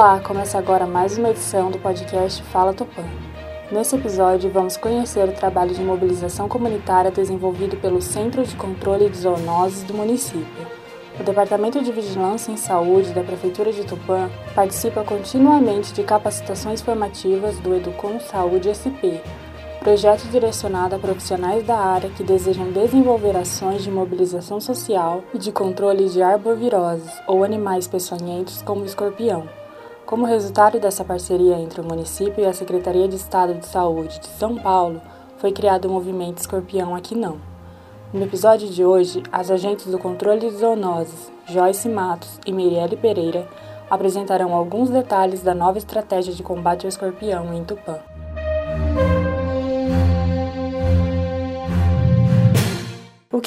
Olá, começa agora mais uma edição do podcast Fala Tupã. Nesse episódio, vamos conhecer o trabalho de mobilização comunitária desenvolvido pelo Centro de Controle de Zoonoses do município. O Departamento de Vigilância em Saúde da Prefeitura de Tupã participa continuamente de capacitações formativas do Educom Saúde SP, projeto direcionado a profissionais da área que desejam desenvolver ações de mobilização social e de controle de arboviroses ou animais peçonhentos como escorpião. Como resultado dessa parceria entre o município e a Secretaria de Estado de Saúde de São Paulo, foi criado o movimento Escorpião Aqui Não. No episódio de hoje, as agentes do controle de zoonoses, Joyce Matos e Mirielle Pereira, apresentarão alguns detalhes da nova estratégia de combate ao escorpião em Tupã.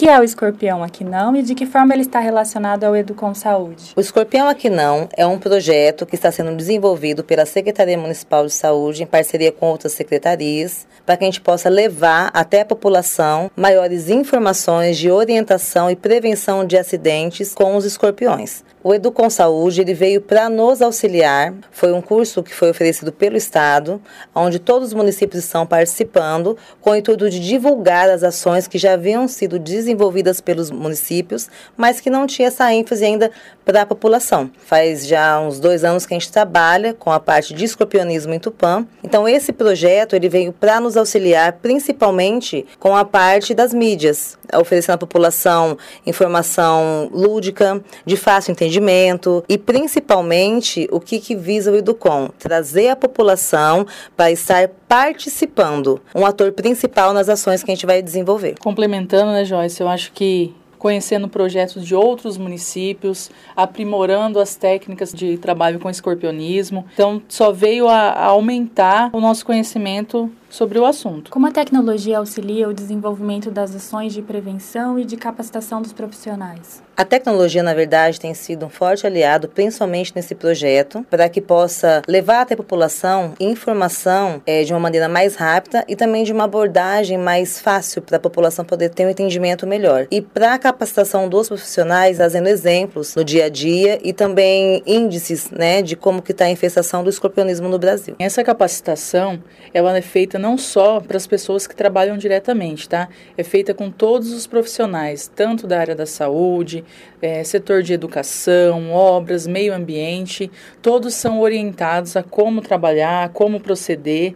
Que é o escorpião aqui não e de que forma ele está relacionado ao Educom Saúde? O escorpião aqui não é um projeto que está sendo desenvolvido pela Secretaria Municipal de Saúde em parceria com outras secretarias para que a gente possa levar até a população maiores informações de orientação e prevenção de acidentes com os escorpiões. O Educom Saúde ele veio para nos auxiliar. Foi um curso que foi oferecido pelo Estado, onde todos os municípios estão participando, com o intuito de divulgar as ações que já haviam sido desenvolvidas pelos municípios, mas que não tinha essa ênfase ainda para a população. Faz já uns dois anos que a gente trabalha com a parte de escorpionismo em Tupã. Então esse projeto ele veio para nos auxiliar, principalmente com a parte das mídias, oferecendo à população informação lúdica, de fácil entendimento atendimento e principalmente o que, que visa o Educom? Trazer a população para estar participando, um ator principal nas ações que a gente vai desenvolver. Complementando, né, Joyce, eu acho que conhecendo projetos de outros municípios, aprimorando as técnicas de trabalho com escorpionismo. Então, só veio a, a aumentar o nosso conhecimento sobre o assunto. Como a tecnologia auxilia o desenvolvimento das ações de prevenção e de capacitação dos profissionais? A tecnologia, na verdade, tem sido um forte aliado, principalmente nesse projeto, para que possa levar até a população informação é, de uma maneira mais rápida e também de uma abordagem mais fácil para a população poder ter um entendimento melhor. E para a capacitação dos profissionais, trazendo exemplos no dia a dia e também índices né, de como que está a infestação do escorpionismo no Brasil. Essa capacitação ela é feita não só para as pessoas que trabalham diretamente, tá? É feita com todos os profissionais, tanto da área da saúde, é, setor de educação, obras, meio ambiente, todos são orientados a como trabalhar, como proceder,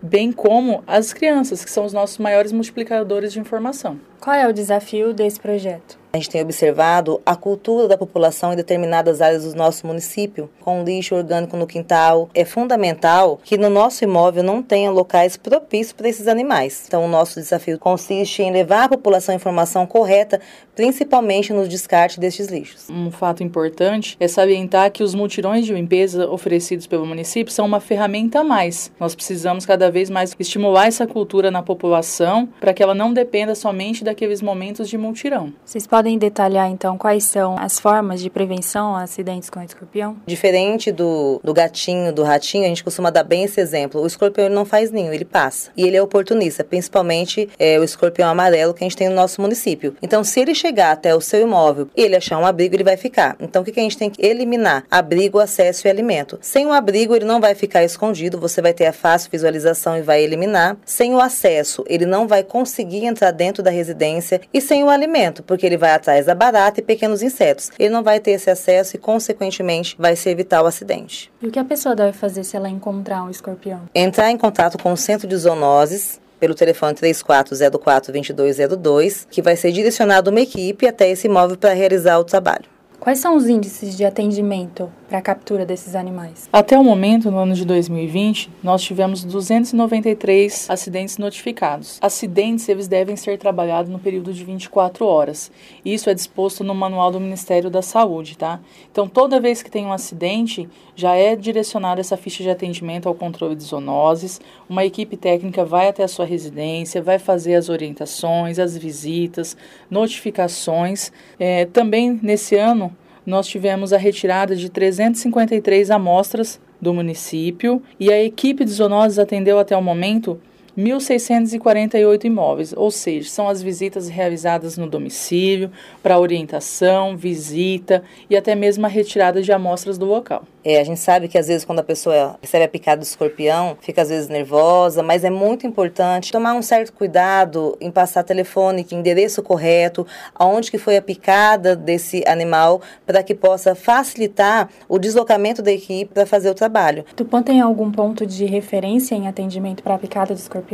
bem como as crianças, que são os nossos maiores multiplicadores de informação. Qual é o desafio desse projeto? A gente tem observado a cultura da população em determinadas áreas do nosso município, com lixo orgânico no quintal. É fundamental que no nosso imóvel não tenha locais propícios para esses animais. Então, o nosso desafio consiste em levar à população a informação correta, principalmente no descarte destes lixos. Um fato importante é salientar que os mutirões de limpeza oferecidos pelo município são uma ferramenta a mais. Nós precisamos cada vez mais estimular essa cultura na população para que ela não dependa somente daqueles momentos de multirão. Vocês podem detalhar então quais são as formas de prevenção a acidentes com escorpião? Diferente do, do gatinho, do ratinho, a gente costuma dar bem esse exemplo. O escorpião ele não faz ninho, ele passa. E ele é oportunista, principalmente é, o escorpião amarelo que a gente tem no nosso município. Então, se ele chegar até o seu imóvel e ele achar um abrigo, ele vai ficar. Então, o que, que a gente tem que eliminar? Abrigo, acesso e alimento. Sem o abrigo, ele não vai ficar escondido, você vai ter a fácil visualização e vai eliminar. Sem o acesso, ele não vai conseguir entrar dentro da residência. E sem o alimento, porque ele vai atrás da barata e pequenos insetos. Ele não vai ter esse acesso e, consequentemente, vai se evitar o acidente. E o que a pessoa deve fazer se ela encontrar um escorpião? Entrar em contato com o centro de zoonoses pelo telefone 3404-2202, que vai ser direcionado uma equipe até esse imóvel para realizar o trabalho. Quais são os índices de atendimento para a captura desses animais? Até o momento, no ano de 2020, nós tivemos 293 acidentes notificados. Acidentes, eles devem ser trabalhados no período de 24 horas. Isso é disposto no manual do Ministério da Saúde, tá? Então, toda vez que tem um acidente, já é direcionada essa ficha de atendimento ao controle de zoonoses. Uma equipe técnica vai até a sua residência, vai fazer as orientações, as visitas, notificações. É, também, nesse ano, nós tivemos a retirada de 353 amostras do município e a equipe de zoonoses atendeu até o momento 1.648 imóveis, ou seja, são as visitas realizadas no domicílio, para orientação, visita e até mesmo a retirada de amostras do local. É, a gente sabe que às vezes quando a pessoa recebe a picada do escorpião, fica às vezes nervosa, mas é muito importante tomar um certo cuidado em passar telefone, que endereço correto, aonde que foi a picada desse animal, para que possa facilitar o deslocamento da equipe para fazer o trabalho. Tupã tem algum ponto de referência em atendimento para a picada do escorpião?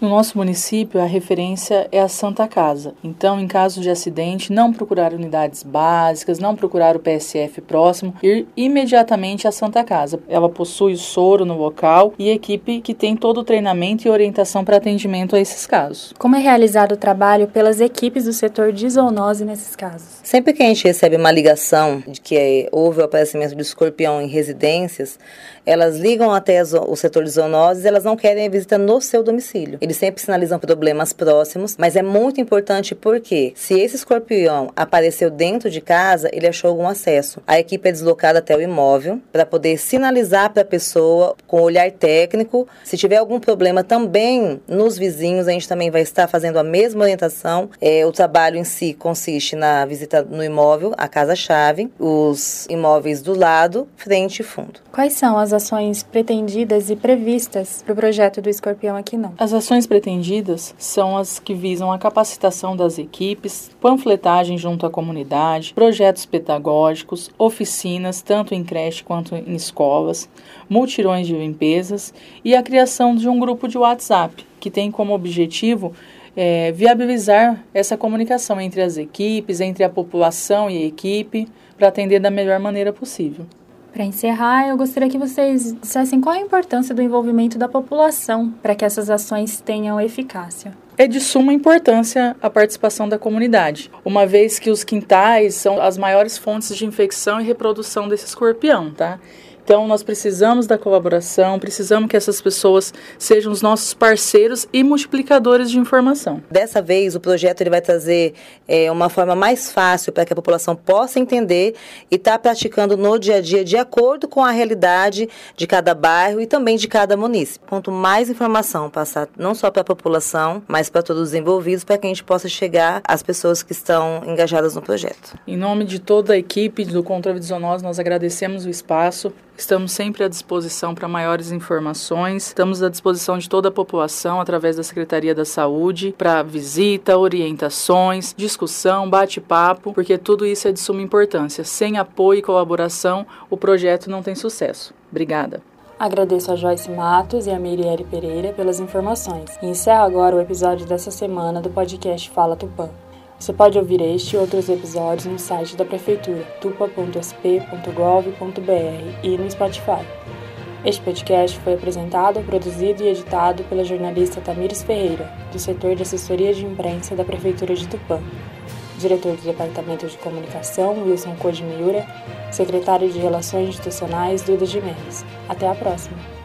No nosso município, a referência é a Santa Casa. Então, em caso de acidente, não procurar unidades básicas, não procurar o PSF próximo, ir imediatamente à Santa Casa. Ela possui soro no local e equipe que tem todo o treinamento e orientação para atendimento a esses casos. Como é realizado o trabalho pelas equipes do setor de zoonose nesses casos? Sempre que a gente recebe uma ligação de que houve o aparecimento de escorpião em residências, elas ligam até o setor de zoonoses elas não querem a visita no seu domicílio. Eles sempre sinalizam problemas próximos, mas é muito importante porque se esse escorpião apareceu dentro de casa, ele achou algum acesso. A equipe é deslocada até o imóvel para poder sinalizar para a pessoa com olhar técnico. Se tiver algum problema também nos vizinhos, a gente também vai estar fazendo a mesma orientação. É, o trabalho em si consiste na visita no imóvel, a casa-chave, os imóveis do lado, frente e fundo. Quais são as ações pretendidas e previstas para o projeto do Escorpião aqui não? As ações pretendidas são as que visam a capacitação das equipes, panfletagem junto à comunidade, projetos pedagógicos, oficinas, tanto em creche quanto em escolas, multirões de limpezas e a criação de um grupo de WhatsApp, que tem como objetivo é, viabilizar essa comunicação entre as equipes, entre a população e a equipe, para atender da melhor maneira possível. Para encerrar, eu gostaria que vocês dissessem qual a importância do envolvimento da população para que essas ações tenham eficácia. É de suma importância a participação da comunidade, uma vez que os quintais são as maiores fontes de infecção e reprodução desse escorpião, tá? Então, nós precisamos da colaboração, precisamos que essas pessoas sejam os nossos parceiros e multiplicadores de informação. Dessa vez, o projeto ele vai trazer é, uma forma mais fácil para que a população possa entender e estar tá praticando no dia a dia de acordo com a realidade de cada bairro e também de cada município. Quanto mais informação passar, não só para a população, mas para todos os envolvidos, para que a gente possa chegar às pessoas que estão engajadas no projeto. Em nome de toda a equipe do Contra Visionós, nós agradecemos o espaço Estamos sempre à disposição para maiores informações. Estamos à disposição de toda a população através da Secretaria da Saúde para visita, orientações, discussão, bate-papo, porque tudo isso é de suma importância. Sem apoio e colaboração, o projeto não tem sucesso. Obrigada. Agradeço a Joyce Matos e a Mirielle Pereira pelas informações. E encerro agora o episódio dessa semana do podcast Fala Tupã. Você pode ouvir este e outros episódios no site da Prefeitura, tupa.sp.gov.br e no Spotify. Este podcast foi apresentado, produzido e editado pela jornalista Tamires Ferreira, do setor de assessoria de imprensa da Prefeitura de Tupã, diretor do Departamento de Comunicação, Wilson Codimiura, secretário de Relações Institucionais, Duda Jimenez. Até a próxima!